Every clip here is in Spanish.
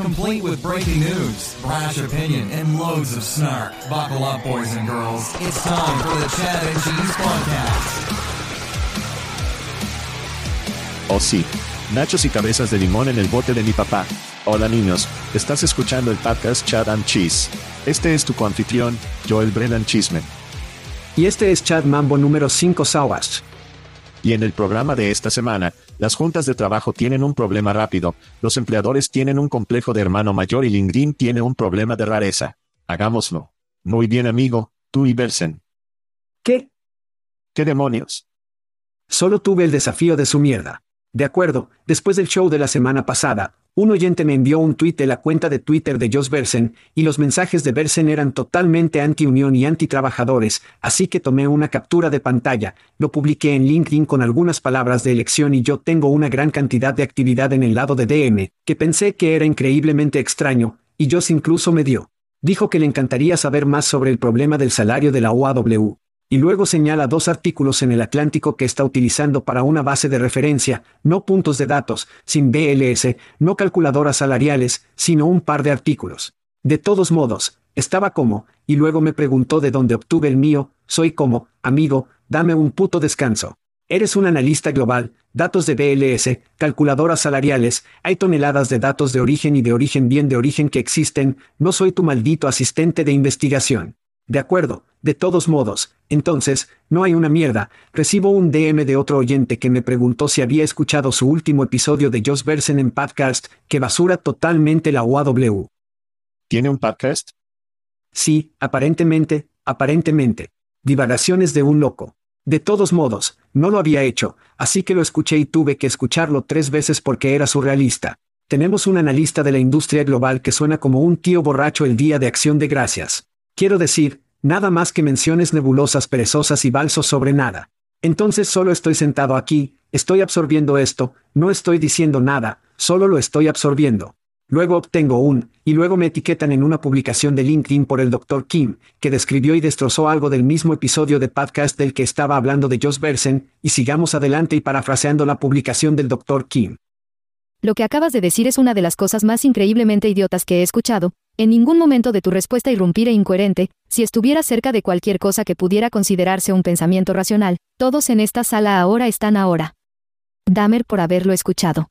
Complete with breaking news, brash opinion, and loads of snark. Buckle up, boys and girls. It's time for the Chad and Cheese Podcast. Oh, sí. Nachos y cabezas de limón en el bote de mi papá. Hola niños, estás escuchando el podcast Chad and Cheese. Este es tu coanfitrión, Joel Brennan Chismen. Y este es Chad Mambo número 5 Sawash. Y en el programa de esta semana, las juntas de trabajo tienen un problema rápido, los empleadores tienen un complejo de hermano mayor y LinkedIn tiene un problema de rareza. Hagámoslo. Muy bien amigo, tú y Bersen. ¿Qué? ¿Qué demonios? Solo tuve el desafío de su mierda. De acuerdo, después del show de la semana pasada, un oyente me envió un tuit de la cuenta de Twitter de Josh Bersen, y los mensajes de Bersen eran totalmente anti-unión y anti-trabajadores, así que tomé una captura de pantalla, lo publiqué en LinkedIn con algunas palabras de elección y yo tengo una gran cantidad de actividad en el lado de DM, que pensé que era increíblemente extraño, y Josh incluso me dio. Dijo que le encantaría saber más sobre el problema del salario de la UAW y luego señala dos artículos en el Atlántico que está utilizando para una base de referencia, no puntos de datos, sin BLS, no calculadoras salariales, sino un par de artículos. De todos modos, estaba como, y luego me preguntó de dónde obtuve el mío, soy como, amigo, dame un puto descanso. Eres un analista global, datos de BLS, calculadoras salariales, hay toneladas de datos de origen y de origen bien de origen que existen, no soy tu maldito asistente de investigación. De acuerdo, de todos modos, entonces, no hay una mierda. Recibo un DM de otro oyente que me preguntó si había escuchado su último episodio de Josh Versen en podcast, que basura totalmente la UAW. ¿Tiene un podcast? Sí, aparentemente, aparentemente. Divagaciones de un loco. De todos modos, no lo había hecho, así que lo escuché y tuve que escucharlo tres veces porque era surrealista. Tenemos un analista de la industria global que suena como un tío borracho el día de acción de gracias. Quiero decir, nada más que menciones nebulosas perezosas y balsos sobre nada. Entonces solo estoy sentado aquí, estoy absorbiendo esto, no estoy diciendo nada, solo lo estoy absorbiendo. Luego obtengo un, y luego me etiquetan en una publicación de LinkedIn por el Dr. Kim, que describió y destrozó algo del mismo episodio de podcast del que estaba hablando de Josh Bersen, y sigamos adelante y parafraseando la publicación del Dr. Kim. Lo que acabas de decir es una de las cosas más increíblemente idiotas que he escuchado, en ningún momento de tu respuesta irrumpir e incoherente, si estuvieras cerca de cualquier cosa que pudiera considerarse un pensamiento racional, todos en esta sala ahora están ahora. Damer por haberlo escuchado.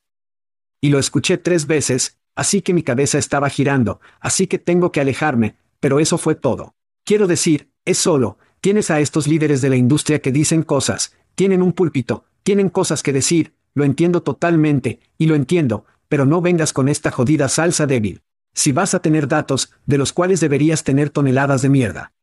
Y lo escuché tres veces, así que mi cabeza estaba girando, así que tengo que alejarme, pero eso fue todo. Quiero decir, es solo, tienes a estos líderes de la industria que dicen cosas, tienen un púlpito, tienen cosas que decir, lo entiendo totalmente, y lo entiendo, pero no vengas con esta jodida salsa débil si vas a tener datos, de los cuales deberías tener toneladas de mierda.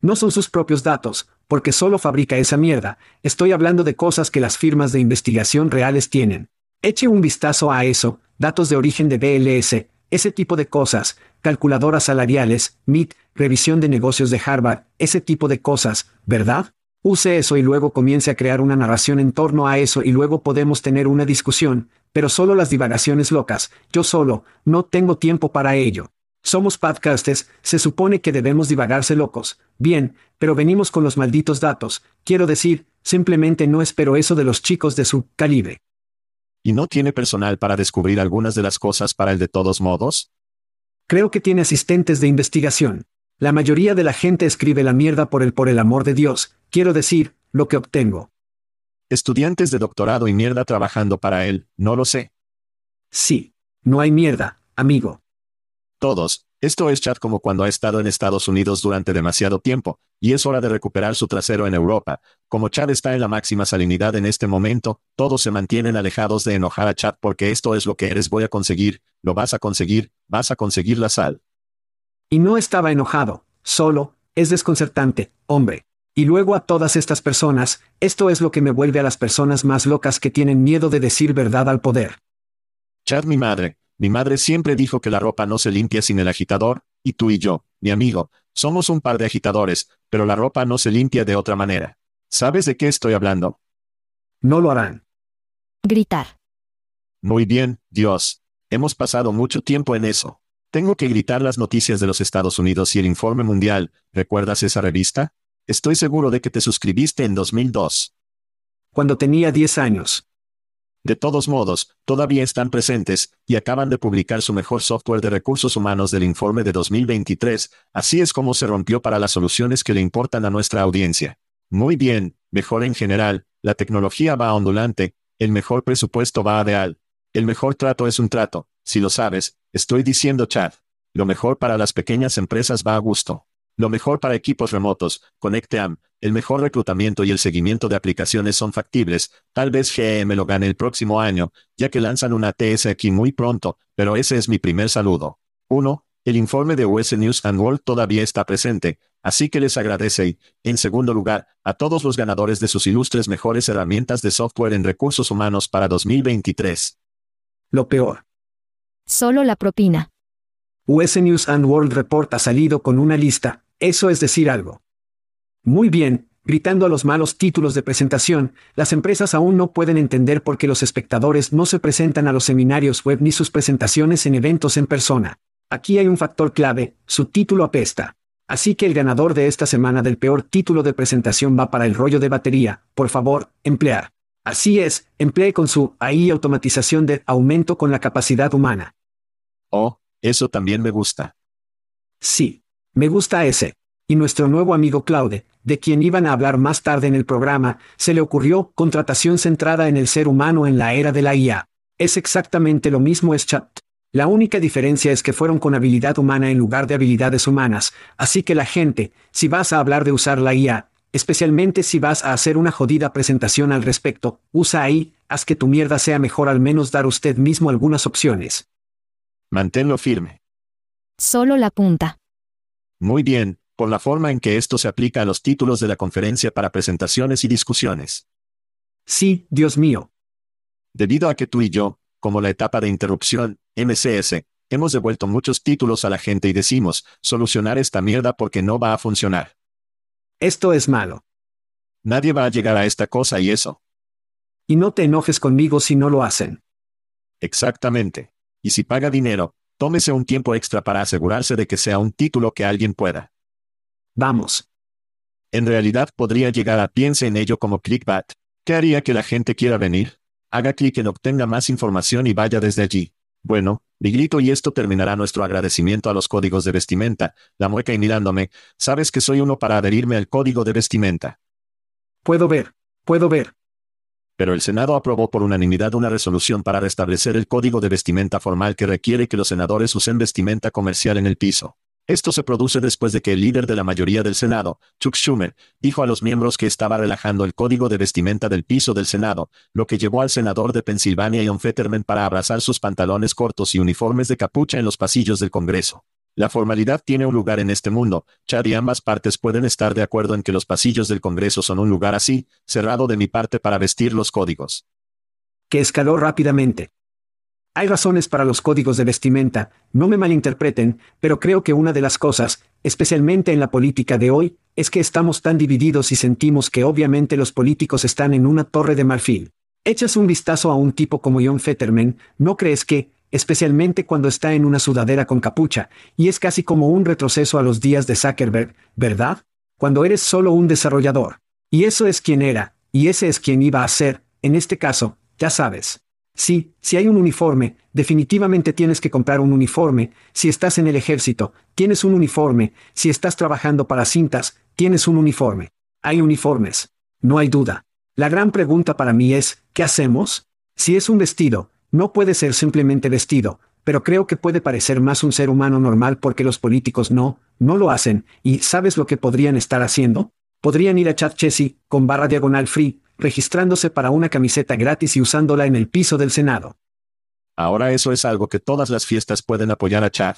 No son sus propios datos, porque solo fabrica esa mierda, estoy hablando de cosas que las firmas de investigación reales tienen. Eche un vistazo a eso, datos de origen de BLS, ese tipo de cosas, calculadoras salariales, MIT, revisión de negocios de Harvard, ese tipo de cosas, ¿verdad? Use eso y luego comience a crear una narración en torno a eso y luego podemos tener una discusión, pero solo las divagaciones locas, yo solo, no tengo tiempo para ello. Somos podcasters, se supone que debemos divagarse locos. Bien, pero venimos con los malditos datos. Quiero decir, simplemente no espero eso de los chicos de su calibre. ¿Y no tiene personal para descubrir algunas de las cosas para el de todos modos? Creo que tiene asistentes de investigación. La mayoría de la gente escribe la mierda por el por el amor de Dios, quiero decir, lo que obtengo. Estudiantes de doctorado y mierda trabajando para él, no lo sé. Sí. No hay mierda, amigo. Todos, esto es Chad como cuando ha estado en Estados Unidos durante demasiado tiempo, y es hora de recuperar su trasero en Europa. Como Chad está en la máxima salinidad en este momento, todos se mantienen alejados de enojar a Chad porque esto es lo que eres voy a conseguir, lo vas a conseguir, vas a conseguir la sal. Y no estaba enojado, solo, es desconcertante, hombre. Y luego a todas estas personas, esto es lo que me vuelve a las personas más locas que tienen miedo de decir verdad al poder. Chad mi madre, mi madre siempre dijo que la ropa no se limpia sin el agitador, y tú y yo, mi amigo, somos un par de agitadores, pero la ropa no se limpia de otra manera. ¿Sabes de qué estoy hablando? No lo harán. Gritar. Muy bien, Dios. Hemos pasado mucho tiempo en eso. Tengo que gritar las noticias de los Estados Unidos y el informe mundial. ¿Recuerdas esa revista? Estoy seguro de que te suscribiste en 2002. Cuando tenía 10 años. De todos modos, todavía están presentes, y acaban de publicar su mejor software de recursos humanos del informe de 2023, así es como se rompió para las soluciones que le importan a nuestra audiencia. Muy bien, mejor en general, la tecnología va ondulante, el mejor presupuesto va ideal. El mejor trato es un trato, si lo sabes, estoy diciendo Chad. Lo mejor para las pequeñas empresas va a gusto. Lo mejor para equipos remotos, ConnectEam, el mejor reclutamiento y el seguimiento de aplicaciones son factibles, tal vez GM lo gane el próximo año, ya que lanzan una TS aquí muy pronto, pero ese es mi primer saludo. 1. El informe de US News and World todavía está presente, así que les agradece y, en segundo lugar, a todos los ganadores de sus ilustres mejores herramientas de software en recursos humanos para 2023. Lo peor. Solo la propina. US News and World Report ha salido con una lista, eso es decir algo. Muy bien, gritando a los malos títulos de presentación, las empresas aún no pueden entender por qué los espectadores no se presentan a los seminarios web ni sus presentaciones en eventos en persona. Aquí hay un factor clave, su título apesta. Así que el ganador de esta semana del peor título de presentación va para el rollo de batería, por favor, emplear. Así es, emplee con su AI automatización de aumento con la capacidad humana. Oh, eso también me gusta. Sí. Me gusta ese. Y nuestro nuevo amigo Claude, de quien iban a hablar más tarde en el programa, se le ocurrió contratación centrada en el ser humano en la era de la IA. Es exactamente lo mismo es chat. La única diferencia es que fueron con habilidad humana en lugar de habilidades humanas, así que la gente, si vas a hablar de usar la IA, especialmente si vas a hacer una jodida presentación al respecto, usa ahí, haz que tu mierda sea mejor al menos dar usted mismo algunas opciones. Manténlo firme. Solo la punta. Muy bien, por la forma en que esto se aplica a los títulos de la conferencia para presentaciones y discusiones. Sí, Dios mío. Debido a que tú y yo, como la etapa de interrupción, MCS, hemos devuelto muchos títulos a la gente y decimos, solucionar esta mierda porque no va a funcionar. Esto es malo. Nadie va a llegar a esta cosa y eso. Y no te enojes conmigo si no lo hacen. Exactamente. Y si paga dinero, tómese un tiempo extra para asegurarse de que sea un título que alguien pueda. Vamos. En realidad podría llegar a piense en ello como clickbait. ¿Qué haría que la gente quiera venir? Haga clic en obtenga más información y vaya desde allí. Bueno, mi grito y esto terminará nuestro agradecimiento a los códigos de vestimenta, la mueca y mirándome, sabes que soy uno para adherirme al código de vestimenta. Puedo ver, puedo ver. Pero el Senado aprobó por unanimidad una resolución para restablecer el código de vestimenta formal que requiere que los senadores usen vestimenta comercial en el piso. Esto se produce después de que el líder de la mayoría del Senado, Chuck Schumer, dijo a los miembros que estaba relajando el código de vestimenta del piso del Senado, lo que llevó al senador de Pensilvania John Fetterman para abrazar sus pantalones cortos y uniformes de capucha en los pasillos del Congreso. La formalidad tiene un lugar en este mundo, Chad y ambas partes pueden estar de acuerdo en que los pasillos del Congreso son un lugar así, cerrado de mi parte para vestir los códigos. Que escaló rápidamente. Hay razones para los códigos de vestimenta, no me malinterpreten, pero creo que una de las cosas, especialmente en la política de hoy, es que estamos tan divididos y sentimos que obviamente los políticos están en una torre de marfil. Echas un vistazo a un tipo como John Fetterman, ¿no crees que, especialmente cuando está en una sudadera con capucha, y es casi como un retroceso a los días de Zuckerberg, ¿verdad? Cuando eres solo un desarrollador. Y eso es quien era, y ese es quien iba a ser, en este caso, ya sabes. Sí, si hay un uniforme, definitivamente tienes que comprar un uniforme, si estás en el ejército, tienes un uniforme, si estás trabajando para cintas, tienes un uniforme. Hay uniformes. No hay duda. La gran pregunta para mí es, ¿qué hacemos? Si es un vestido, no puede ser simplemente vestido, pero creo que puede parecer más un ser humano normal porque los políticos no, no lo hacen, y ¿sabes lo que podrían estar haciendo? Podrían ir a Chat Chessy, con barra diagonal free, registrándose para una camiseta gratis y usándola en el piso del Senado. Ahora eso es algo que todas las fiestas pueden apoyar a Chad.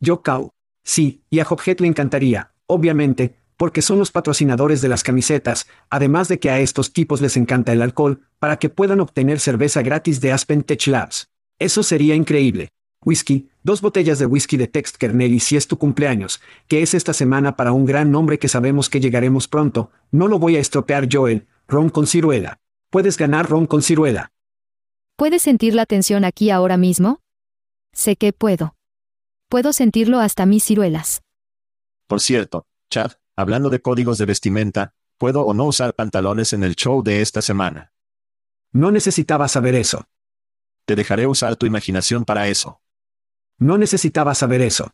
Yo Cow. Sí, y a Hophead le encantaría, obviamente, porque son los patrocinadores de las camisetas, además de que a estos tipos les encanta el alcohol, para que puedan obtener cerveza gratis de Aspen Tech Labs. Eso sería increíble. Whisky, dos botellas de whisky de Text Kernel y si es tu cumpleaños, que es esta semana para un gran nombre que sabemos que llegaremos pronto, no lo voy a estropear Joel, ron con ciruela. Puedes ganar ron con ciruela. ¿Puedes sentir la tensión aquí ahora mismo? Sé que puedo. Puedo sentirlo hasta mis ciruelas. Por cierto, Chad, hablando de códigos de vestimenta, ¿puedo o no usar pantalones en el show de esta semana? No necesitaba saber eso. Te dejaré usar tu imaginación para eso. No necesitaba saber eso.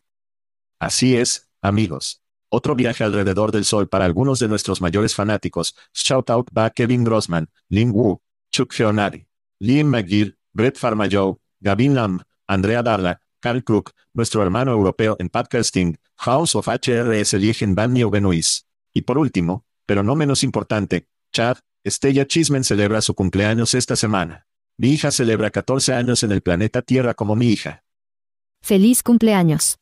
Así es, amigos. Otro viaje alrededor del sol para algunos de nuestros mayores fanáticos. Shout out a Kevin Grossman, Lin Wu, Chuck Feonari, Liam McGill, Brett Farmajoe, Gavin Lamb, Andrea Darla, Carl Cook, nuestro hermano europeo en podcasting, House of HRS Liegen Van Benoist. Y por último, pero no menos importante, Chad, Estella Chismen celebra su cumpleaños esta semana. Mi hija celebra 14 años en el planeta Tierra como mi hija. Feliz cumpleaños.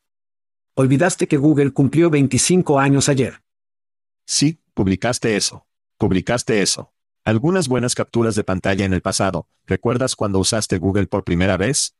Olvidaste que Google cumplió 25 años ayer. Sí, publicaste eso. Publicaste eso. Algunas buenas capturas de pantalla en el pasado. ¿Recuerdas cuando usaste Google por primera vez?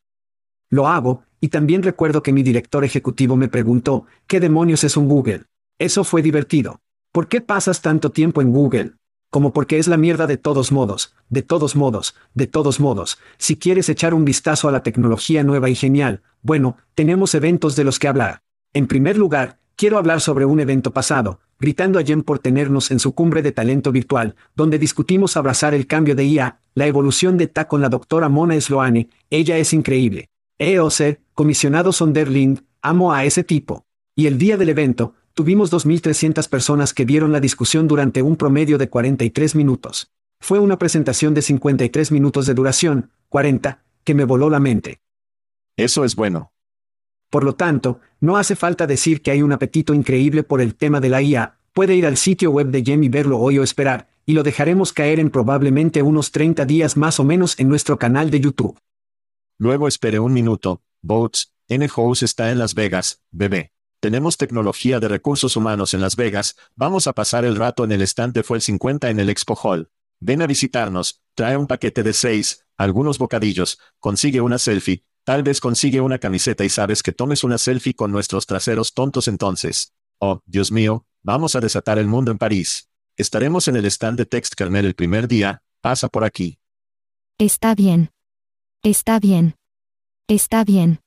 Lo hago, y también recuerdo que mi director ejecutivo me preguntó, ¿qué demonios es un Google? Eso fue divertido. ¿Por qué pasas tanto tiempo en Google? Como porque es la mierda de todos modos, de todos modos, de todos modos. Si quieres echar un vistazo a la tecnología nueva y genial, bueno, tenemos eventos de los que hablar. En primer lugar, quiero hablar sobre un evento pasado, gritando a Jen por tenernos en su cumbre de talento virtual, donde discutimos abrazar el cambio de IA, la evolución de TA con la doctora Mona Sloane, ella es increíble. EOC, comisionado Sonderling, amo a ese tipo. Y el día del evento, tuvimos 2.300 personas que vieron la discusión durante un promedio de 43 minutos. Fue una presentación de 53 minutos de duración, 40, que me voló la mente. Eso es bueno. Por lo tanto, no hace falta decir que hay un apetito increíble por el tema de la IA, puede ir al sitio web de Jem y verlo hoy o esperar, y lo dejaremos caer en probablemente unos 30 días más o menos en nuestro canal de YouTube. Luego espere un minuto, Boats, N-House está en Las Vegas, bebé. Tenemos tecnología de recursos humanos en Las Vegas, vamos a pasar el rato en el estante fue el 50 en el Expo Hall. Ven a visitarnos, trae un paquete de seis, algunos bocadillos, consigue una selfie, Tal vez consigue una camiseta y sabes que tomes una selfie con nuestros traseros tontos entonces. Oh, Dios mío, vamos a desatar el mundo en París. Estaremos en el stand de Text Kernel el primer día, pasa por aquí. Está bien. Está bien. Está bien.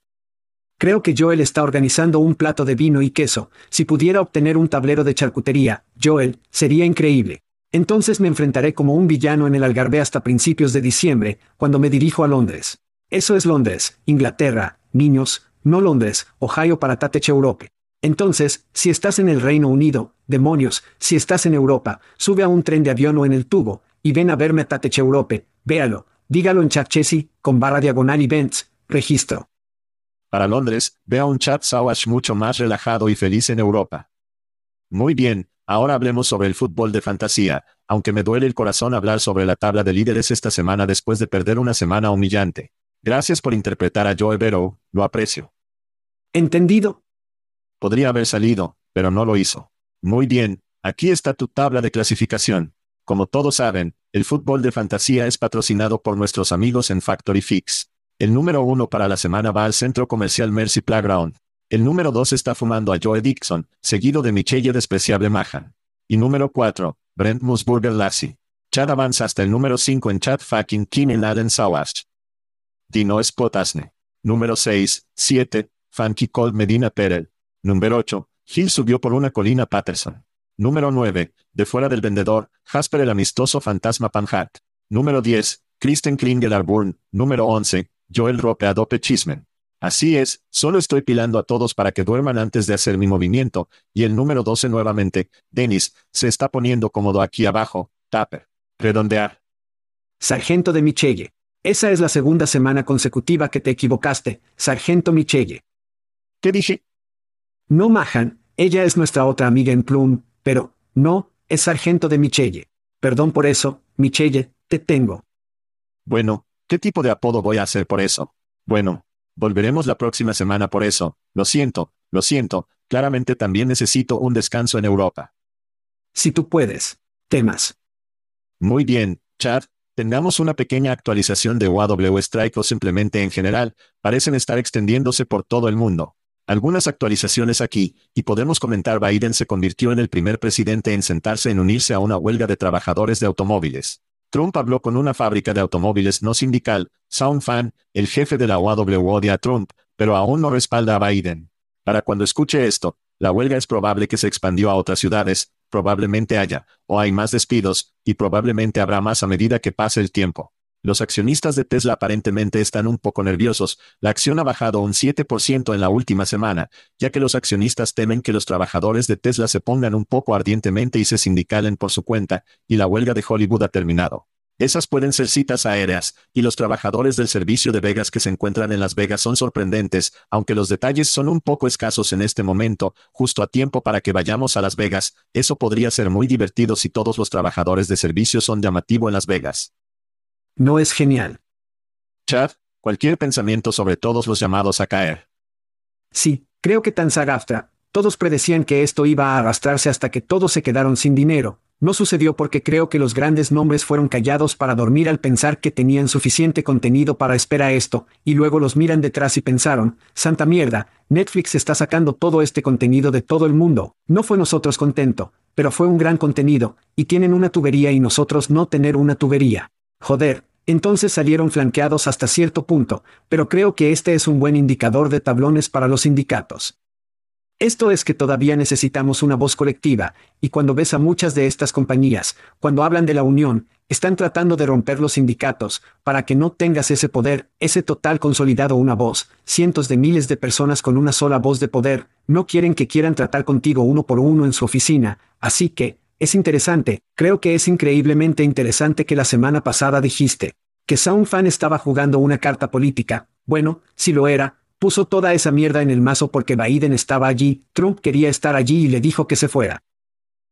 Creo que Joel está organizando un plato de vino y queso. Si pudiera obtener un tablero de charcutería, Joel, sería increíble. Entonces me enfrentaré como un villano en el Algarve hasta principios de diciembre, cuando me dirijo a Londres. Eso es Londres, Inglaterra, niños, no Londres, Ohio para Tatech Europe. Entonces, si estás en el Reino Unido, demonios, si estás en Europa, sube a un tren de avión o en el tubo, y ven a verme a Tatech Europe, véalo, dígalo en chat Chessy, con barra diagonal events, registro. Para Londres, vea un chat Sawash mucho más relajado y feliz en Europa. Muy bien, ahora hablemos sobre el fútbol de fantasía, aunque me duele el corazón hablar sobre la tabla de líderes esta semana después de perder una semana humillante. Gracias por interpretar a Joe Vero, lo aprecio. Entendido. Podría haber salido, pero no lo hizo. Muy bien, aquí está tu tabla de clasificación. Como todos saben, el fútbol de fantasía es patrocinado por nuestros amigos en Factory Fix. El número uno para la semana va al centro comercial Mercy Playground. El número dos está fumando a Joe Dixon, seguido de Michelle Despreciable Mahan. Y número cuatro, Brent Musburger Lassie. Chad avanza hasta el número 5 en Chad fucking King Aden Sawash. Dino Spotasne. Número 6, 7, Funky Cold Medina Perel. Número 8, Hill subió por una colina Patterson. Número 9, de fuera del vendedor, Jasper el amistoso fantasma Panhat. Número 10, Kristen Klinger Arburn. Número 11, Joel Rope Adope Chismen. Así es, solo estoy pilando a todos para que duerman antes de hacer mi movimiento, y el número 12 nuevamente, Dennis, se está poniendo cómodo aquí abajo, Tapper. Redondear. Sargento de Michelle. Esa es la segunda semana consecutiva que te equivocaste, Sargento Michelle. ¿Qué dije? No Mahan, ella es nuestra otra amiga en Plum, pero, no, es Sargento de Michelle. Perdón por eso, Michelle, te tengo. Bueno, ¿qué tipo de apodo voy a hacer por eso? Bueno, volveremos la próxima semana por eso. Lo siento, lo siento, claramente también necesito un descanso en Europa. Si tú puedes. Temas. Muy bien, Chad, tengamos una pequeña actualización de WW Strike o simplemente en general, parecen estar extendiéndose por todo el mundo. Algunas actualizaciones aquí, y podemos comentar Biden se convirtió en el primer presidente en sentarse en unirse a una huelga de trabajadores de automóviles. Trump habló con una fábrica de automóviles no sindical, SoundFan, el jefe de la UAW odia a Trump, pero aún no respalda a Biden. Para cuando escuche esto, la huelga es probable que se expandió a otras ciudades, probablemente haya, o hay más despidos, y probablemente habrá más a medida que pase el tiempo. Los accionistas de Tesla aparentemente están un poco nerviosos, la acción ha bajado un 7% en la última semana, ya que los accionistas temen que los trabajadores de Tesla se pongan un poco ardientemente y se sindicalen por su cuenta, y la huelga de Hollywood ha terminado. Esas pueden ser citas aéreas, y los trabajadores del servicio de Vegas que se encuentran en Las Vegas son sorprendentes, aunque los detalles son un poco escasos en este momento, justo a tiempo para que vayamos a Las Vegas, eso podría ser muy divertido si todos los trabajadores de servicio son llamativo en Las Vegas. No es genial. Chad, cualquier pensamiento sobre todos los llamados a caer. Sí, creo que tan sagafta. Todos predecían que esto iba a arrastrarse hasta que todos se quedaron sin dinero, no sucedió porque creo que los grandes nombres fueron callados para dormir al pensar que tenían suficiente contenido para esperar esto, y luego los miran detrás y pensaron, santa mierda, Netflix está sacando todo este contenido de todo el mundo, no fue nosotros contento, pero fue un gran contenido, y tienen una tubería y nosotros no tener una tubería. Joder, entonces salieron flanqueados hasta cierto punto, pero creo que este es un buen indicador de tablones para los sindicatos. Esto es que todavía necesitamos una voz colectiva, y cuando ves a muchas de estas compañías, cuando hablan de la unión, están tratando de romper los sindicatos, para que no tengas ese poder, ese total consolidado una voz, cientos de miles de personas con una sola voz de poder, no quieren que quieran tratar contigo uno por uno en su oficina, así que, es interesante, creo que es increíblemente interesante que la semana pasada dijiste, que Sound Fan estaba jugando una carta política, bueno, si lo era, Puso toda esa mierda en el mazo porque Biden estaba allí, Trump quería estar allí y le dijo que se fuera.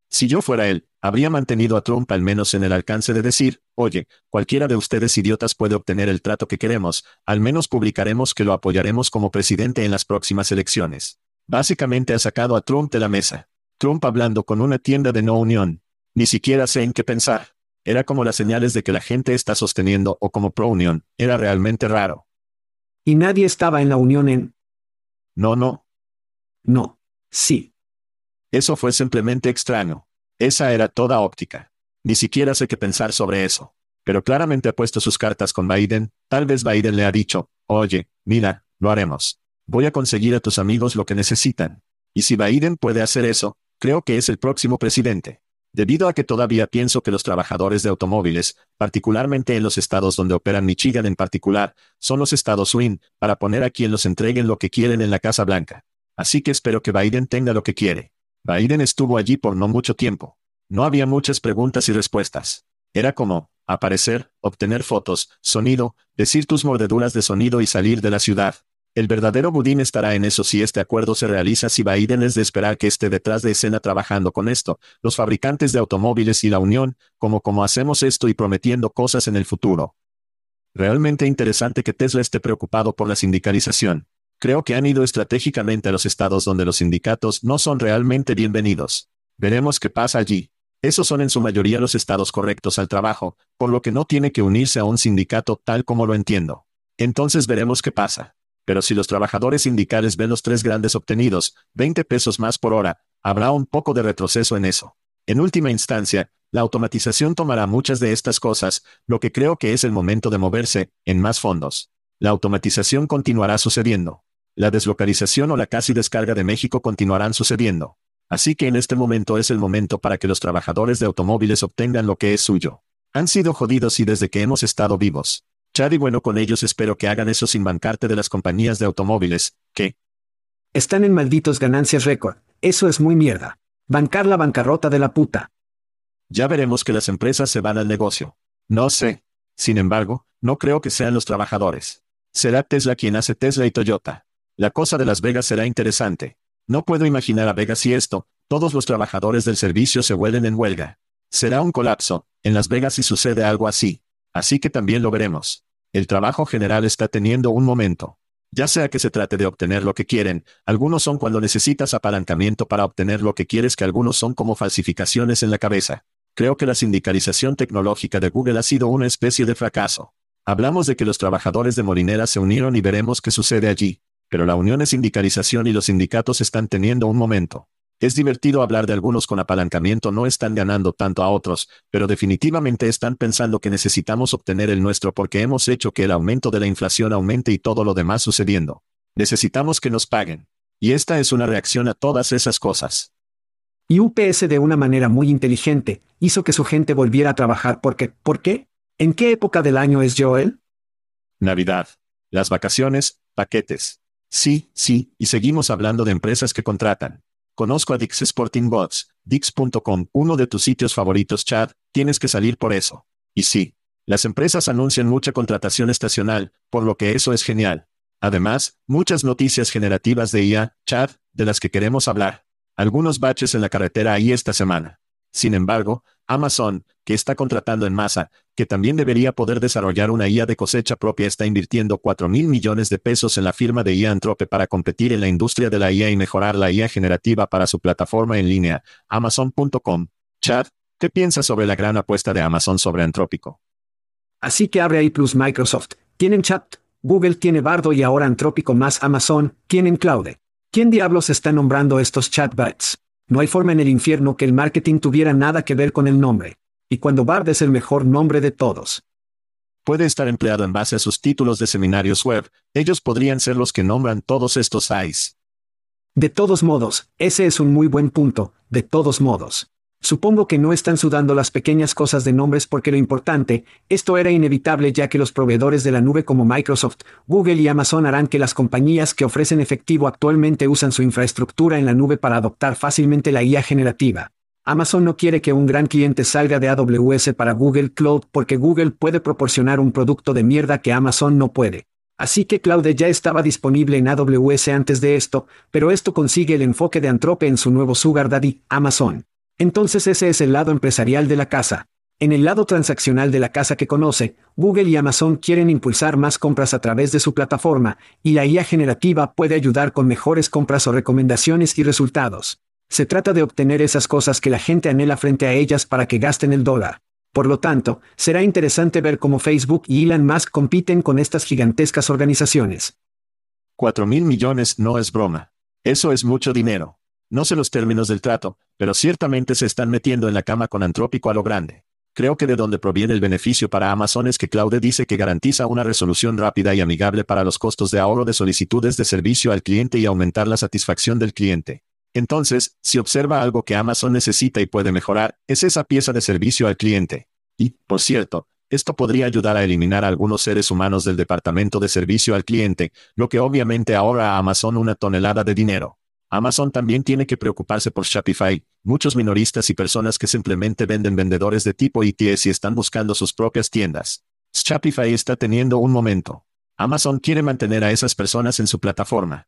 Si yo fuera él, habría mantenido a Trump al menos en el alcance de decir, oye, cualquiera de ustedes idiotas puede obtener el trato que queremos, al menos publicaremos que lo apoyaremos como presidente en las próximas elecciones. Básicamente ha sacado a Trump de la mesa. Trump hablando con una tienda de no unión. Ni siquiera sé en qué pensar. Era como las señales de que la gente está sosteniendo o como pro unión. Era realmente raro. Y nadie estaba en la unión en... No, no. No. Sí. Eso fue simplemente extraño. Esa era toda óptica. Ni siquiera sé qué pensar sobre eso. Pero claramente ha puesto sus cartas con Biden, tal vez Biden le ha dicho, oye, mira, lo haremos. Voy a conseguir a tus amigos lo que necesitan. Y si Biden puede hacer eso, creo que es el próximo presidente. Debido a que todavía pienso que los trabajadores de automóviles, particularmente en los estados donde operan Michigan en particular, son los estados swing, para poner a quien los entreguen lo que quieren en la Casa Blanca. Así que espero que Biden tenga lo que quiere. Biden estuvo allí por no mucho tiempo. No había muchas preguntas y respuestas. Era como, aparecer, obtener fotos, sonido, decir tus mordeduras de sonido y salir de la ciudad. El verdadero budín estará en eso si este acuerdo se realiza si Biden es de esperar que esté detrás de escena trabajando con esto, los fabricantes de automóviles y la Unión, como como hacemos esto y prometiendo cosas en el futuro. Realmente interesante que Tesla esté preocupado por la sindicalización. Creo que han ido estratégicamente a los estados donde los sindicatos no son realmente bienvenidos. Veremos qué pasa allí. Esos son en su mayoría los estados correctos al trabajo, por lo que no tiene que unirse a un sindicato tal como lo entiendo. Entonces veremos qué pasa. Pero si los trabajadores sindicales ven los tres grandes obtenidos, 20 pesos más por hora, habrá un poco de retroceso en eso. En última instancia, la automatización tomará muchas de estas cosas, lo que creo que es el momento de moverse, en más fondos. La automatización continuará sucediendo. La deslocalización o la casi descarga de México continuarán sucediendo. Así que en este momento es el momento para que los trabajadores de automóviles obtengan lo que es suyo. Han sido jodidos y desde que hemos estado vivos. Chad y bueno con ellos espero que hagan eso sin bancarte de las compañías de automóviles, que... Están en malditos ganancias récord. Eso es muy mierda. Bancar la bancarrota de la puta. Ya veremos que las empresas se van al negocio. No sé. Sin embargo, no creo que sean los trabajadores. Será Tesla quien hace Tesla y Toyota. La cosa de Las Vegas será interesante. No puedo imaginar a Vegas y esto, todos los trabajadores del servicio se vuelven en huelga. Será un colapso, en Las Vegas si sucede algo así. Así que también lo veremos. El trabajo general está teniendo un momento. Ya sea que se trate de obtener lo que quieren, algunos son cuando necesitas apalancamiento para obtener lo que quieres que algunos son como falsificaciones en la cabeza. Creo que la sindicalización tecnológica de Google ha sido una especie de fracaso. Hablamos de que los trabajadores de Molinera se unieron y veremos qué sucede allí pero la unión es sindicalización y los sindicatos están teniendo un momento. Es divertido hablar de algunos con apalancamiento no están ganando tanto a otros, pero definitivamente están pensando que necesitamos obtener el nuestro porque hemos hecho que el aumento de la inflación aumente y todo lo demás sucediendo. Necesitamos que nos paguen. Y esta es una reacción a todas esas cosas. Y UPS de una manera muy inteligente, hizo que su gente volviera a trabajar porque, ¿por qué? ¿En qué época del año es Joel? Navidad. Las vacaciones, paquetes. Sí, sí, y seguimos hablando de empresas que contratan. Conozco a Dix Sporting Bots, Dix.com, uno de tus sitios favoritos, Chad, tienes que salir por eso. Y sí, las empresas anuncian mucha contratación estacional, por lo que eso es genial. Además, muchas noticias generativas de IA, Chad, de las que queremos hablar. Algunos baches en la carretera ahí esta semana. Sin embargo, Amazon, que está contratando en masa, que también debería poder desarrollar una IA de cosecha propia, está invirtiendo 4 mil millones de pesos en la firma de IA Antrope para competir en la industria de la IA y mejorar la IA generativa para su plataforma en línea, Amazon.com. Chad, ¿qué piensas sobre la gran apuesta de Amazon sobre Antrópico? Así que abre ahí plus Microsoft. Tienen chat, Google tiene Bardo y ahora Antrópico más Amazon, tienen Cloud. ¿Quién diablos está nombrando estos chatbots? No hay forma en el infierno que el marketing tuviera nada que ver con el nombre. Y cuando Bard es el mejor nombre de todos. Puede estar empleado en base a sus títulos de seminarios web, ellos podrían ser los que nombran todos estos AIs. De todos modos, ese es un muy buen punto, de todos modos. Supongo que no están sudando las pequeñas cosas de nombres porque lo importante, esto era inevitable ya que los proveedores de la nube como Microsoft, Google y Amazon harán que las compañías que ofrecen efectivo actualmente usan su infraestructura en la nube para adoptar fácilmente la IA generativa. Amazon no quiere que un gran cliente salga de AWS para Google Cloud porque Google puede proporcionar un producto de mierda que Amazon no puede. Así que Cloud ya estaba disponible en AWS antes de esto, pero esto consigue el enfoque de Anthrope en su nuevo Sugar Daddy, Amazon. Entonces ese es el lado empresarial de la casa. En el lado transaccional de la casa que conoce, Google y Amazon quieren impulsar más compras a través de su plataforma, y la IA generativa puede ayudar con mejores compras o recomendaciones y resultados. Se trata de obtener esas cosas que la gente anhela frente a ellas para que gasten el dólar. Por lo tanto, será interesante ver cómo Facebook y Elon Musk compiten con estas gigantescas organizaciones. Cuatro mil millones no es broma. Eso es mucho dinero. No sé los términos del trato, pero ciertamente se están metiendo en la cama con Antrópico a lo grande. Creo que de donde proviene el beneficio para Amazon es que Claude dice que garantiza una resolución rápida y amigable para los costos de ahorro de solicitudes de servicio al cliente y aumentar la satisfacción del cliente. Entonces, si observa algo que Amazon necesita y puede mejorar, es esa pieza de servicio al cliente. Y, por cierto, esto podría ayudar a eliminar a algunos seres humanos del departamento de servicio al cliente, lo que obviamente ahorra a Amazon una tonelada de dinero. Amazon también tiene que preocuparse por Shopify, muchos minoristas y personas que simplemente venden vendedores de tipo ITS y están buscando sus propias tiendas. Shopify está teniendo un momento. Amazon quiere mantener a esas personas en su plataforma.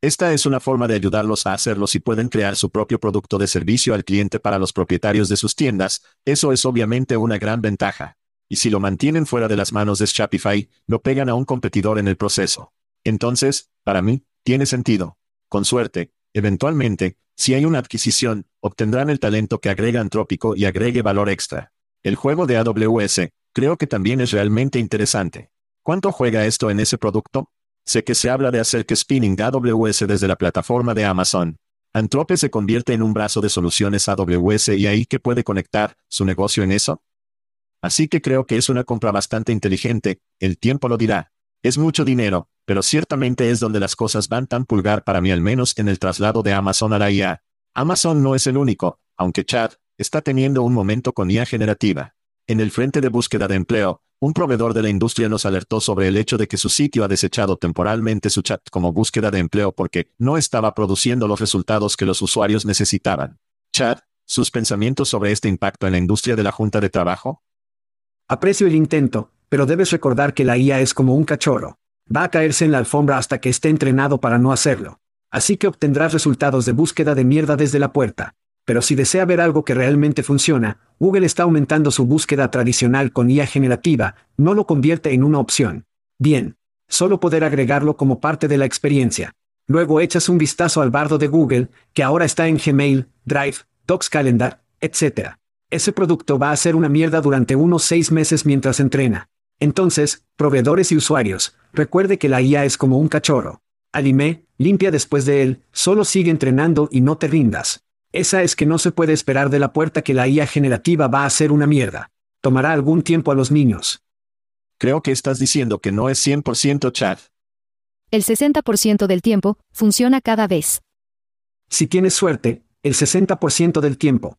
Esta es una forma de ayudarlos a hacerlo si pueden crear su propio producto de servicio al cliente para los propietarios de sus tiendas, eso es obviamente una gran ventaja. Y si lo mantienen fuera de las manos de Shopify, lo pegan a un competidor en el proceso. Entonces, para mí, tiene sentido. Con suerte, eventualmente, si hay una adquisición, obtendrán el talento que agrega Antrópico y agregue valor extra. El juego de AWS, creo que también es realmente interesante. ¿Cuánto juega esto en ese producto? Sé que se habla de hacer que spinning AWS desde la plataforma de Amazon. Antrope se convierte en un brazo de soluciones AWS y ahí que puede conectar su negocio en eso. Así que creo que es una compra bastante inteligente, el tiempo lo dirá. Es mucho dinero, pero ciertamente es donde las cosas van tan pulgar para mí al menos en el traslado de Amazon a la IA. Amazon no es el único, aunque Chad está teniendo un momento con IA generativa. En el frente de búsqueda de empleo, un proveedor de la industria nos alertó sobre el hecho de que su sitio ha desechado temporalmente su chat como búsqueda de empleo porque no estaba produciendo los resultados que los usuarios necesitaban. Chad, ¿sus pensamientos sobre este impacto en la industria de la Junta de Trabajo? Aprecio el intento, pero debes recordar que la IA es como un cachorro. Va a caerse en la alfombra hasta que esté entrenado para no hacerlo. Así que obtendrás resultados de búsqueda de mierda desde la puerta. Pero si desea ver algo que realmente funciona, Google está aumentando su búsqueda tradicional con IA generativa, no lo convierte en una opción. Bien. Solo poder agregarlo como parte de la experiencia. Luego echas un vistazo al bardo de Google, que ahora está en Gmail, Drive, Docs Calendar, etc. Ese producto va a ser una mierda durante unos seis meses mientras entrena. Entonces, proveedores y usuarios, recuerde que la IA es como un cachorro. Alime, limpia después de él, solo sigue entrenando y no te rindas. Esa es que no se puede esperar de la puerta que la IA generativa va a ser una mierda. Tomará algún tiempo a los niños. Creo que estás diciendo que no es 100% chat. El 60% del tiempo, funciona cada vez. Si tienes suerte, el 60% del tiempo.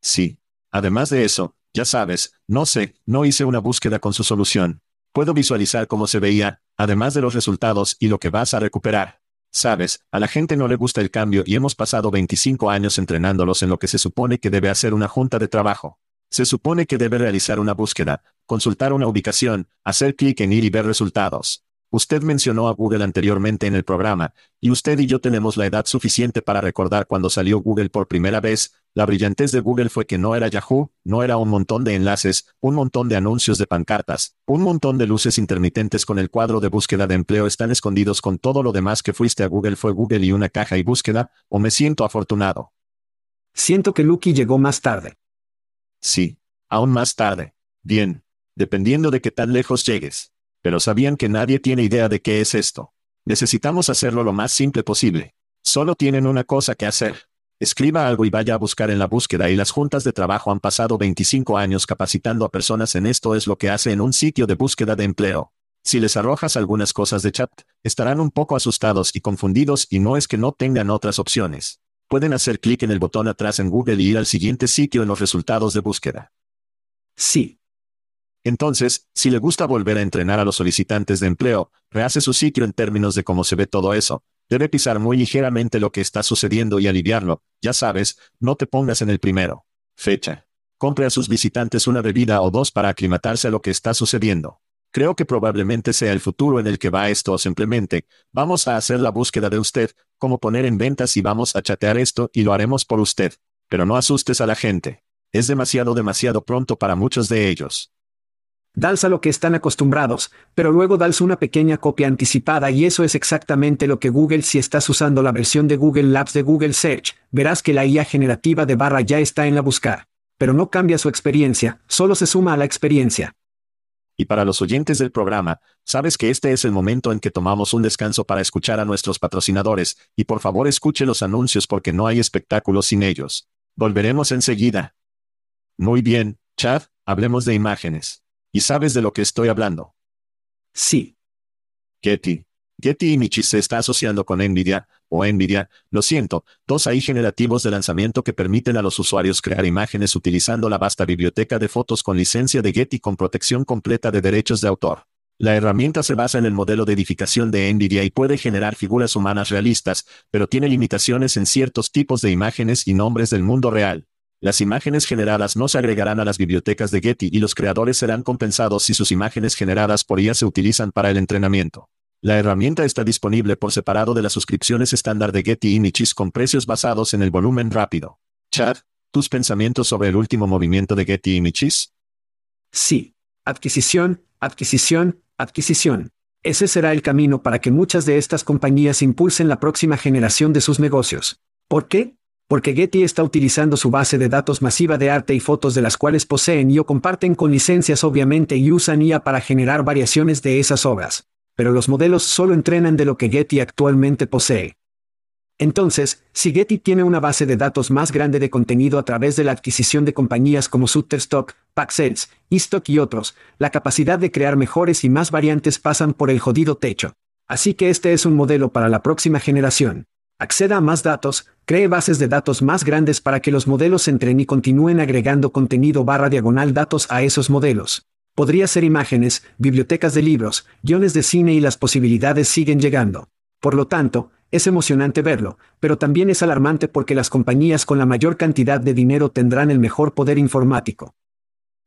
Sí. Además de eso, ya sabes, no sé, no hice una búsqueda con su solución. Puedo visualizar cómo se veía, además de los resultados y lo que vas a recuperar. Sabes, a la gente no le gusta el cambio y hemos pasado 25 años entrenándolos en lo que se supone que debe hacer una junta de trabajo. Se supone que debe realizar una búsqueda, consultar una ubicación, hacer clic en ir y ver resultados. Usted mencionó a Google anteriormente en el programa, y usted y yo tenemos la edad suficiente para recordar cuando salió Google por primera vez, la brillantez de Google fue que no era Yahoo, no era un montón de enlaces, un montón de anuncios de pancartas, un montón de luces intermitentes con el cuadro de búsqueda de empleo están escondidos con todo lo demás que fuiste a Google fue Google y una caja y búsqueda, o me siento afortunado. Siento que Lucky llegó más tarde. Sí, aún más tarde. Bien, dependiendo de qué tan lejos llegues pero sabían que nadie tiene idea de qué es esto. Necesitamos hacerlo lo más simple posible. Solo tienen una cosa que hacer. Escriba algo y vaya a buscar en la búsqueda y las juntas de trabajo han pasado 25 años capacitando a personas en esto es lo que hace en un sitio de búsqueda de empleo. Si les arrojas algunas cosas de chat, estarán un poco asustados y confundidos y no es que no tengan otras opciones. Pueden hacer clic en el botón atrás en Google y ir al siguiente sitio en los resultados de búsqueda. Sí, entonces, si le gusta volver a entrenar a los solicitantes de empleo, rehace su sitio en términos de cómo se ve todo eso. Debe pisar muy ligeramente lo que está sucediendo y aliviarlo. Ya sabes, no te pongas en el primero. Fecha. Compre a sus visitantes una bebida o dos para aclimatarse a lo que está sucediendo. Creo que probablemente sea el futuro en el que va esto o simplemente, vamos a hacer la búsqueda de usted, como poner en ventas y vamos a chatear esto y lo haremos por usted. Pero no asustes a la gente. Es demasiado demasiado pronto para muchos de ellos. Dals a lo que están acostumbrados, pero luego dals una pequeña copia anticipada y eso es exactamente lo que Google si estás usando la versión de Google Labs de Google Search, verás que la IA generativa de barra ya está en la buscar. Pero no cambia su experiencia, solo se suma a la experiencia. Y para los oyentes del programa, sabes que este es el momento en que tomamos un descanso para escuchar a nuestros patrocinadores, y por favor escuche los anuncios porque no hay espectáculos sin ellos. Volveremos enseguida. Muy bien, Chad, hablemos de imágenes. ¿Y sabes de lo que estoy hablando? Sí. Getty. Getty Images se está asociando con Nvidia, o Nvidia, lo siento, dos AI generativos de lanzamiento que permiten a los usuarios crear imágenes utilizando la vasta biblioteca de fotos con licencia de Getty con protección completa de derechos de autor. La herramienta se basa en el modelo de edificación de Nvidia y puede generar figuras humanas realistas, pero tiene limitaciones en ciertos tipos de imágenes y nombres del mundo real. Las imágenes generadas no se agregarán a las bibliotecas de Getty y los creadores serán compensados si sus imágenes generadas por IA se utilizan para el entrenamiento. La herramienta está disponible por separado de las suscripciones estándar de Getty Images con precios basados en el volumen rápido. Chad, ¿tus pensamientos sobre el último movimiento de Getty Images? Sí. Adquisición, adquisición, adquisición. Ese será el camino para que muchas de estas compañías impulsen la próxima generación de sus negocios. ¿Por qué? Porque Getty está utilizando su base de datos masiva de arte y fotos de las cuales poseen y o comparten con licencias obviamente y usan IA para generar variaciones de esas obras. Pero los modelos solo entrenan de lo que Getty actualmente posee. Entonces, si Getty tiene una base de datos más grande de contenido a través de la adquisición de compañías como Shutterstock, Paxels, eStock y otros, la capacidad de crear mejores y más variantes pasan por el jodido techo. Así que este es un modelo para la próxima generación. Acceda a más datos, cree bases de datos más grandes para que los modelos entren y continúen agregando contenido barra diagonal datos a esos modelos. Podría ser imágenes, bibliotecas de libros, guiones de cine y las posibilidades siguen llegando. Por lo tanto, es emocionante verlo, pero también es alarmante porque las compañías con la mayor cantidad de dinero tendrán el mejor poder informático.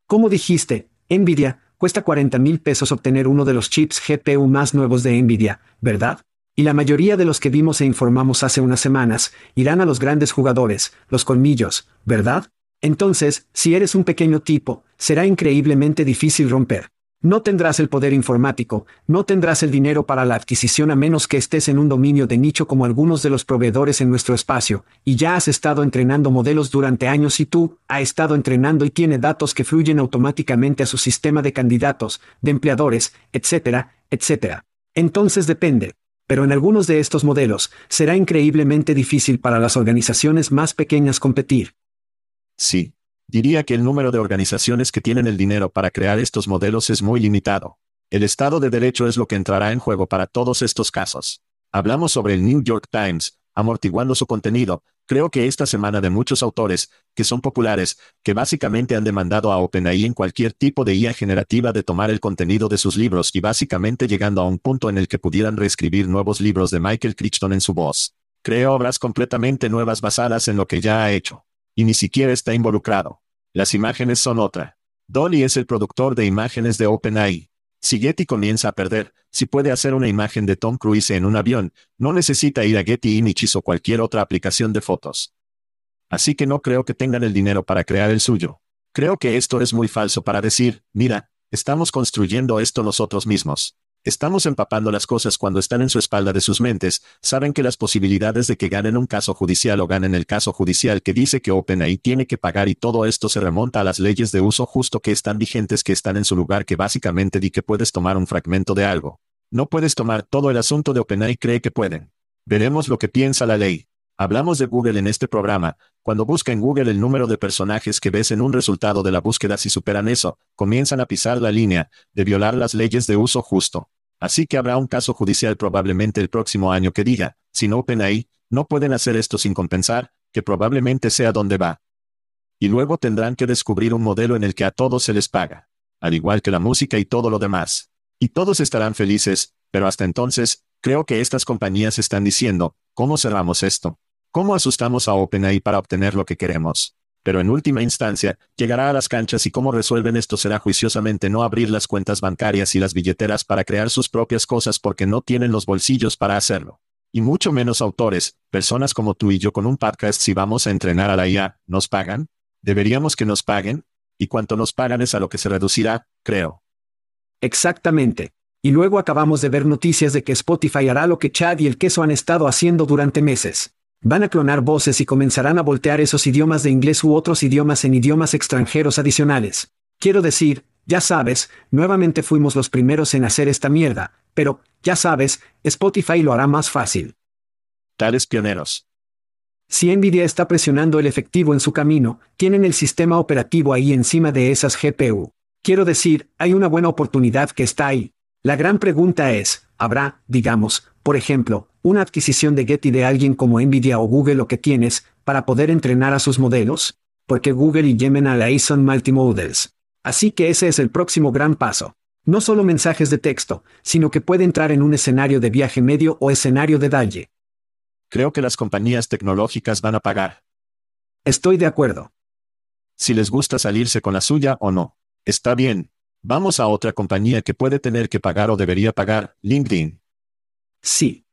Como dijiste, Nvidia, cuesta 40 mil pesos obtener uno de los chips GPU más nuevos de Nvidia, ¿verdad? Y la mayoría de los que vimos e informamos hace unas semanas, irán a los grandes jugadores, los colmillos, ¿verdad? Entonces, si eres un pequeño tipo, será increíblemente difícil romper. No tendrás el poder informático, no tendrás el dinero para la adquisición a menos que estés en un dominio de nicho como algunos de los proveedores en nuestro espacio, y ya has estado entrenando modelos durante años y tú, ha estado entrenando y tiene datos que fluyen automáticamente a su sistema de candidatos, de empleadores, etcétera, etcétera. Entonces depende. Pero en algunos de estos modelos, será increíblemente difícil para las organizaciones más pequeñas competir. Sí, Diría que el número de organizaciones que tienen el dinero para crear estos modelos es muy limitado. El Estado de Derecho es lo que entrará en juego para todos estos casos. Hablamos sobre el New York Times, amortiguando su contenido, creo que esta semana de muchos autores, que son populares, que básicamente han demandado a OpenAI en cualquier tipo de IA generativa de tomar el contenido de sus libros y básicamente llegando a un punto en el que pudieran reescribir nuevos libros de Michael Crichton en su voz. Creo obras completamente nuevas basadas en lo que ya ha hecho y ni siquiera está involucrado. Las imágenes son otra. Dolly es el productor de imágenes de OpenAI. Si Getty comienza a perder, si puede hacer una imagen de Tom Cruise en un avión, no necesita ir a Getty Images o cualquier otra aplicación de fotos. Así que no creo que tengan el dinero para crear el suyo. Creo que esto es muy falso para decir, mira, estamos construyendo esto nosotros mismos. Estamos empapando las cosas cuando están en su espalda de sus mentes, saben que las posibilidades de que ganen un caso judicial o ganen el caso judicial que dice que OpenAI tiene que pagar y todo esto se remonta a las leyes de uso justo que están vigentes que están en su lugar que básicamente di que puedes tomar un fragmento de algo. No puedes tomar todo el asunto de OpenAI cree que pueden. Veremos lo que piensa la ley. Hablamos de Google en este programa, cuando busca en Google el número de personajes que ves en un resultado de la búsqueda si superan eso, comienzan a pisar la línea, de violar las leyes de uso justo. Así que habrá un caso judicial probablemente el próximo año que diga, si no OpenAI, no pueden hacer esto sin compensar, que probablemente sea donde va. Y luego tendrán que descubrir un modelo en el que a todos se les paga. Al igual que la música y todo lo demás. Y todos estarán felices, pero hasta entonces, creo que estas compañías están diciendo, ¿cómo cerramos esto? ¿Cómo asustamos a OpenAI para obtener lo que queremos? Pero en última instancia, llegará a las canchas y cómo resuelven esto será juiciosamente no abrir las cuentas bancarias y las billeteras para crear sus propias cosas porque no tienen los bolsillos para hacerlo. Y mucho menos autores, personas como tú y yo con un podcast si vamos a entrenar a la IA, ¿nos pagan? ¿Deberíamos que nos paguen? Y cuanto nos pagan es a lo que se reducirá, creo. Exactamente. Y luego acabamos de ver noticias de que Spotify hará lo que Chad y el queso han estado haciendo durante meses. Van a clonar voces y comenzarán a voltear esos idiomas de inglés u otros idiomas en idiomas extranjeros adicionales. Quiero decir, ya sabes, nuevamente fuimos los primeros en hacer esta mierda, pero, ya sabes, Spotify lo hará más fácil. Tales pioneros. Si Nvidia está presionando el efectivo en su camino, tienen el sistema operativo ahí encima de esas GPU. Quiero decir, hay una buena oportunidad que está ahí. La gran pregunta es, ¿habrá, digamos, por ejemplo, una adquisición de Getty de alguien como Nvidia o Google lo que tienes, para poder entrenar a sus modelos? Porque Google y Gemini son multimodels. Así que ese es el próximo gran paso. No solo mensajes de texto, sino que puede entrar en un escenario de viaje medio o escenario de dalle. Creo que las compañías tecnológicas van a pagar. Estoy de acuerdo. Si les gusta salirse con la suya o no. Está bien. Vamos a otra compañía que puede tener que pagar o debería pagar, LinkedIn. Sí.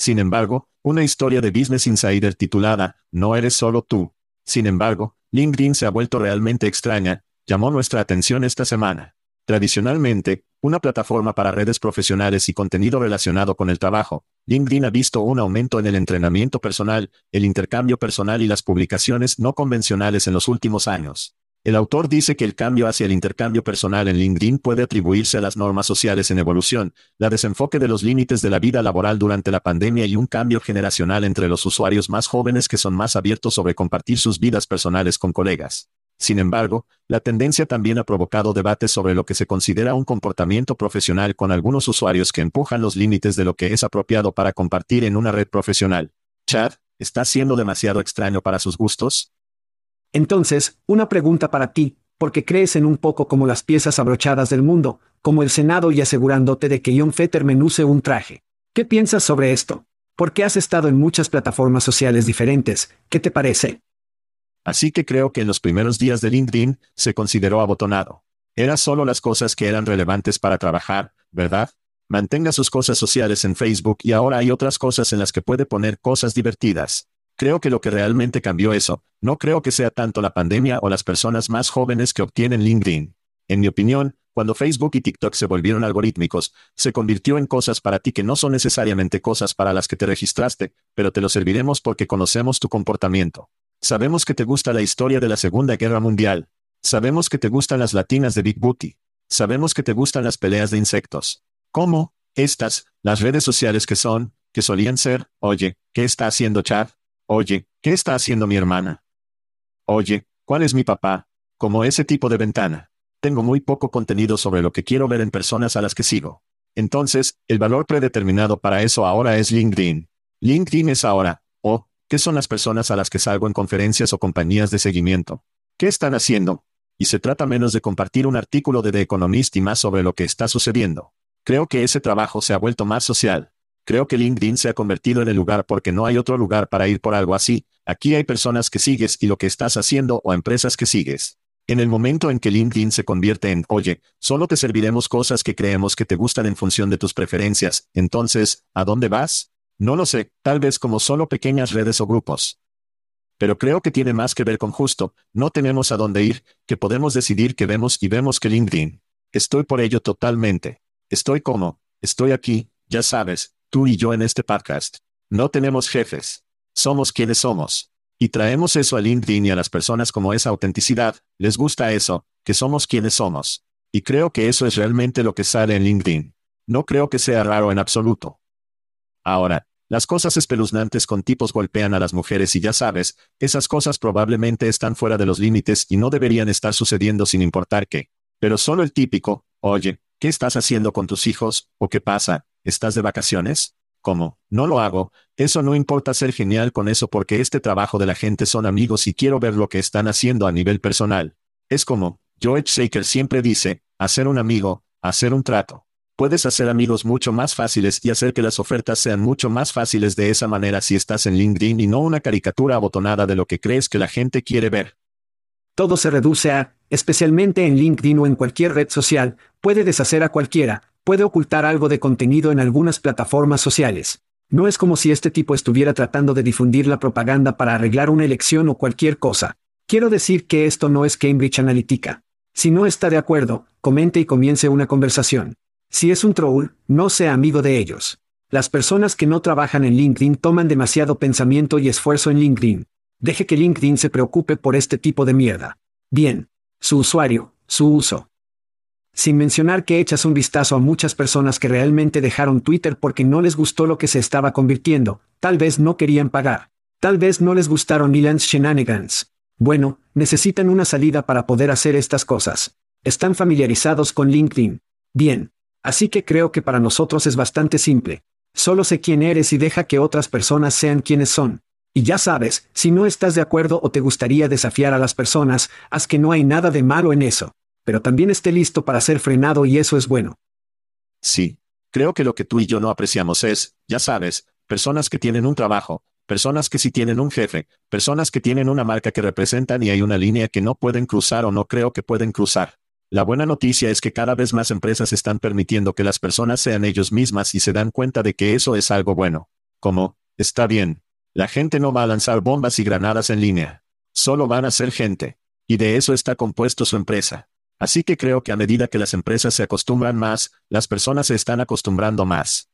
Sin embargo, una historia de Business Insider titulada, No eres solo tú. Sin embargo, LinkedIn se ha vuelto realmente extraña, llamó nuestra atención esta semana. Tradicionalmente, una plataforma para redes profesionales y contenido relacionado con el trabajo, LinkedIn ha visto un aumento en el entrenamiento personal, el intercambio personal y las publicaciones no convencionales en los últimos años. El autor dice que el cambio hacia el intercambio personal en LinkedIn puede atribuirse a las normas sociales en evolución, la desenfoque de los límites de la vida laboral durante la pandemia y un cambio generacional entre los usuarios más jóvenes que son más abiertos sobre compartir sus vidas personales con colegas. Sin embargo, la tendencia también ha provocado debates sobre lo que se considera un comportamiento profesional con algunos usuarios que empujan los límites de lo que es apropiado para compartir en una red profesional. Chad, ¿está siendo demasiado extraño para sus gustos? Entonces, una pregunta para ti, porque crees en un poco como las piezas abrochadas del mundo, como el Senado y asegurándote de que John Fetterman use un traje. ¿Qué piensas sobre esto? Porque has estado en muchas plataformas sociales diferentes, ¿qué te parece? Así que creo que en los primeros días de LinkedIn, se consideró abotonado. Era solo las cosas que eran relevantes para trabajar, ¿verdad? Mantenga sus cosas sociales en Facebook y ahora hay otras cosas en las que puede poner cosas divertidas. Creo que lo que realmente cambió eso, no creo que sea tanto la pandemia o las personas más jóvenes que obtienen LinkedIn. En mi opinión, cuando Facebook y TikTok se volvieron algorítmicos, se convirtió en cosas para ti que no son necesariamente cosas para las que te registraste, pero te lo serviremos porque conocemos tu comportamiento. Sabemos que te gusta la historia de la Segunda Guerra Mundial. Sabemos que te gustan las latinas de Big Booty. Sabemos que te gustan las peleas de insectos. ¿Cómo? Estas, las redes sociales que son, que solían ser, oye, ¿qué está haciendo Chad? Oye, ¿qué está haciendo mi hermana? Oye, ¿cuál es mi papá? Como ese tipo de ventana. Tengo muy poco contenido sobre lo que quiero ver en personas a las que sigo. Entonces, el valor predeterminado para eso ahora es LinkedIn. LinkedIn es ahora, oh, ¿Qué son las personas a las que salgo en conferencias o compañías de seguimiento? ¿Qué están haciendo? Y se trata menos de compartir un artículo de The Economist y más sobre lo que está sucediendo. Creo que ese trabajo se ha vuelto más social. Creo que LinkedIn se ha convertido en el lugar porque no hay otro lugar para ir por algo así. Aquí hay personas que sigues y lo que estás haciendo o empresas que sigues. En el momento en que LinkedIn se convierte en, oye, solo te serviremos cosas que creemos que te gustan en función de tus preferencias, entonces, ¿a dónde vas? No lo sé, tal vez como solo pequeñas redes o grupos. Pero creo que tiene más que ver con justo, no tenemos a dónde ir, que podemos decidir que vemos y vemos que LinkedIn. Estoy por ello totalmente. Estoy como, estoy aquí, ya sabes, tú y yo en este podcast. No tenemos jefes. Somos quienes somos. Y traemos eso a LinkedIn y a las personas como esa autenticidad, les gusta eso, que somos quienes somos. Y creo que eso es realmente lo que sale en LinkedIn. No creo que sea raro en absoluto. Ahora, las cosas espeluznantes con tipos golpean a las mujeres y ya sabes, esas cosas probablemente están fuera de los límites y no deberían estar sucediendo sin importar qué. Pero solo el típico, oye, ¿qué estás haciendo con tus hijos? ¿O qué pasa? ¿Estás de vacaciones? ¿Cómo? No lo hago. Eso no importa ser genial con eso porque este trabajo de la gente son amigos y quiero ver lo que están haciendo a nivel personal. Es como, George Saker siempre dice, hacer un amigo, hacer un trato. Puedes hacer amigos mucho más fáciles y hacer que las ofertas sean mucho más fáciles de esa manera si estás en LinkedIn y no una caricatura abotonada de lo que crees que la gente quiere ver. Todo se reduce a, especialmente en LinkedIn o en cualquier red social, puede deshacer a cualquiera, puede ocultar algo de contenido en algunas plataformas sociales. No es como si este tipo estuviera tratando de difundir la propaganda para arreglar una elección o cualquier cosa. Quiero decir que esto no es Cambridge Analytica. Si no está de acuerdo, comente y comience una conversación. Si es un troll, no sea amigo de ellos. Las personas que no trabajan en LinkedIn toman demasiado pensamiento y esfuerzo en LinkedIn. Deje que LinkedIn se preocupe por este tipo de mierda. Bien. Su usuario, su uso. Sin mencionar que echas un vistazo a muchas personas que realmente dejaron Twitter porque no les gustó lo que se estaba convirtiendo, tal vez no querían pagar. Tal vez no les gustaron Elon's shenanigans. Bueno, necesitan una salida para poder hacer estas cosas. Están familiarizados con LinkedIn. Bien. Así que creo que para nosotros es bastante simple. Solo sé quién eres y deja que otras personas sean quienes son. Y ya sabes, si no estás de acuerdo o te gustaría desafiar a las personas, haz que no hay nada de malo en eso. Pero también esté listo para ser frenado y eso es bueno. Sí. Creo que lo que tú y yo no apreciamos es, ya sabes, personas que tienen un trabajo, personas que sí tienen un jefe, personas que tienen una marca que representan y hay una línea que no pueden cruzar o no creo que pueden cruzar. La buena noticia es que cada vez más empresas están permitiendo que las personas sean ellos mismas y se dan cuenta de que eso es algo bueno. Como, está bien. La gente no va a lanzar bombas y granadas en línea. Solo van a ser gente. Y de eso está compuesto su empresa. Así que creo que a medida que las empresas se acostumbran más, las personas se están acostumbrando más.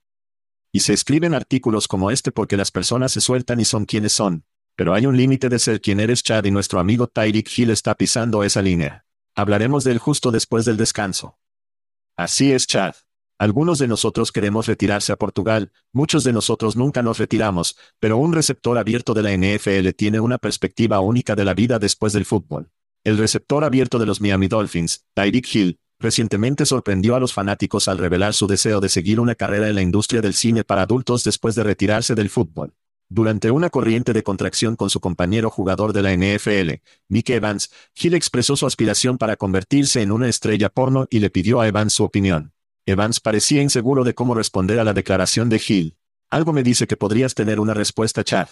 Y se escriben artículos como este porque las personas se sueltan y son quienes son. Pero hay un límite de ser quien eres Chad y nuestro amigo Tyreek Hill está pisando esa línea. Hablaremos de él justo después del descanso. Así es Chad. Algunos de nosotros queremos retirarse a Portugal, muchos de nosotros nunca nos retiramos, pero un receptor abierto de la NFL tiene una perspectiva única de la vida después del fútbol. El receptor abierto de los Miami Dolphins, Tyreek Hill, recientemente sorprendió a los fanáticos al revelar su deseo de seguir una carrera en la industria del cine para adultos después de retirarse del fútbol. Durante una corriente de contracción con su compañero jugador de la NFL, Nick Evans, Hill expresó su aspiración para convertirse en una estrella porno y le pidió a Evans su opinión. Evans parecía inseguro de cómo responder a la declaración de Hill. Algo me dice que podrías tener una respuesta, Chad.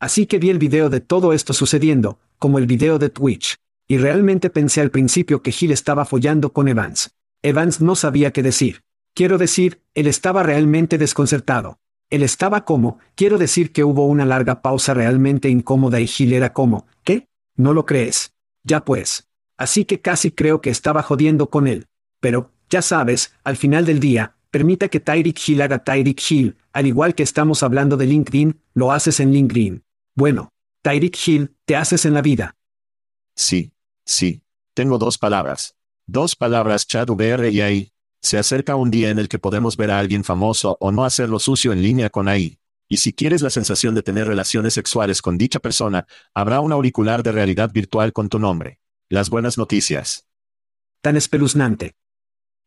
Así que vi el video de todo esto sucediendo, como el video de Twitch. Y realmente pensé al principio que Hill estaba follando con Evans. Evans no sabía qué decir. Quiero decir, él estaba realmente desconcertado. Él estaba como, quiero decir que hubo una larga pausa realmente incómoda y Hill era como, ¿qué? ¿No lo crees? Ya pues. Así que casi creo que estaba jodiendo con él. Pero, ya sabes, al final del día, permita que Tyreek Hill haga Tyreek Hill, al igual que estamos hablando de LinkedIn, lo haces en LinkedIn. Bueno, Tyreek Hill, te haces en la vida. Sí, sí. Tengo dos palabras. Dos palabras Chad VR y AI. Se acerca un día en el que podemos ver a alguien famoso o no hacerlo sucio en línea con AI. Y si quieres la sensación de tener relaciones sexuales con dicha persona, habrá un auricular de realidad virtual con tu nombre. Las buenas noticias. Tan espeluznante.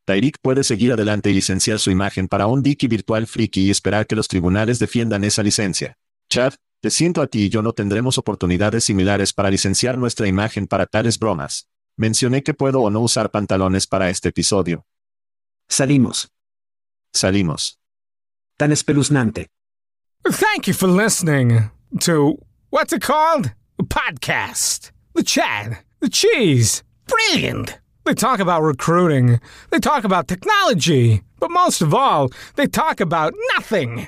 Tyreek puede seguir adelante y licenciar su imagen para un Dicky virtual friki y esperar que los tribunales defiendan esa licencia. Chad, te siento a ti y yo no tendremos oportunidades similares para licenciar nuestra imagen para tales bromas. Mencioné que puedo o no usar pantalones para este episodio. Salimos. Salimos. Tan espeluznante. Thank you for listening to what's it called? A podcast. The chat. The cheese. Brilliant. They talk about recruiting. They talk about technology. But most of all, they talk about nothing.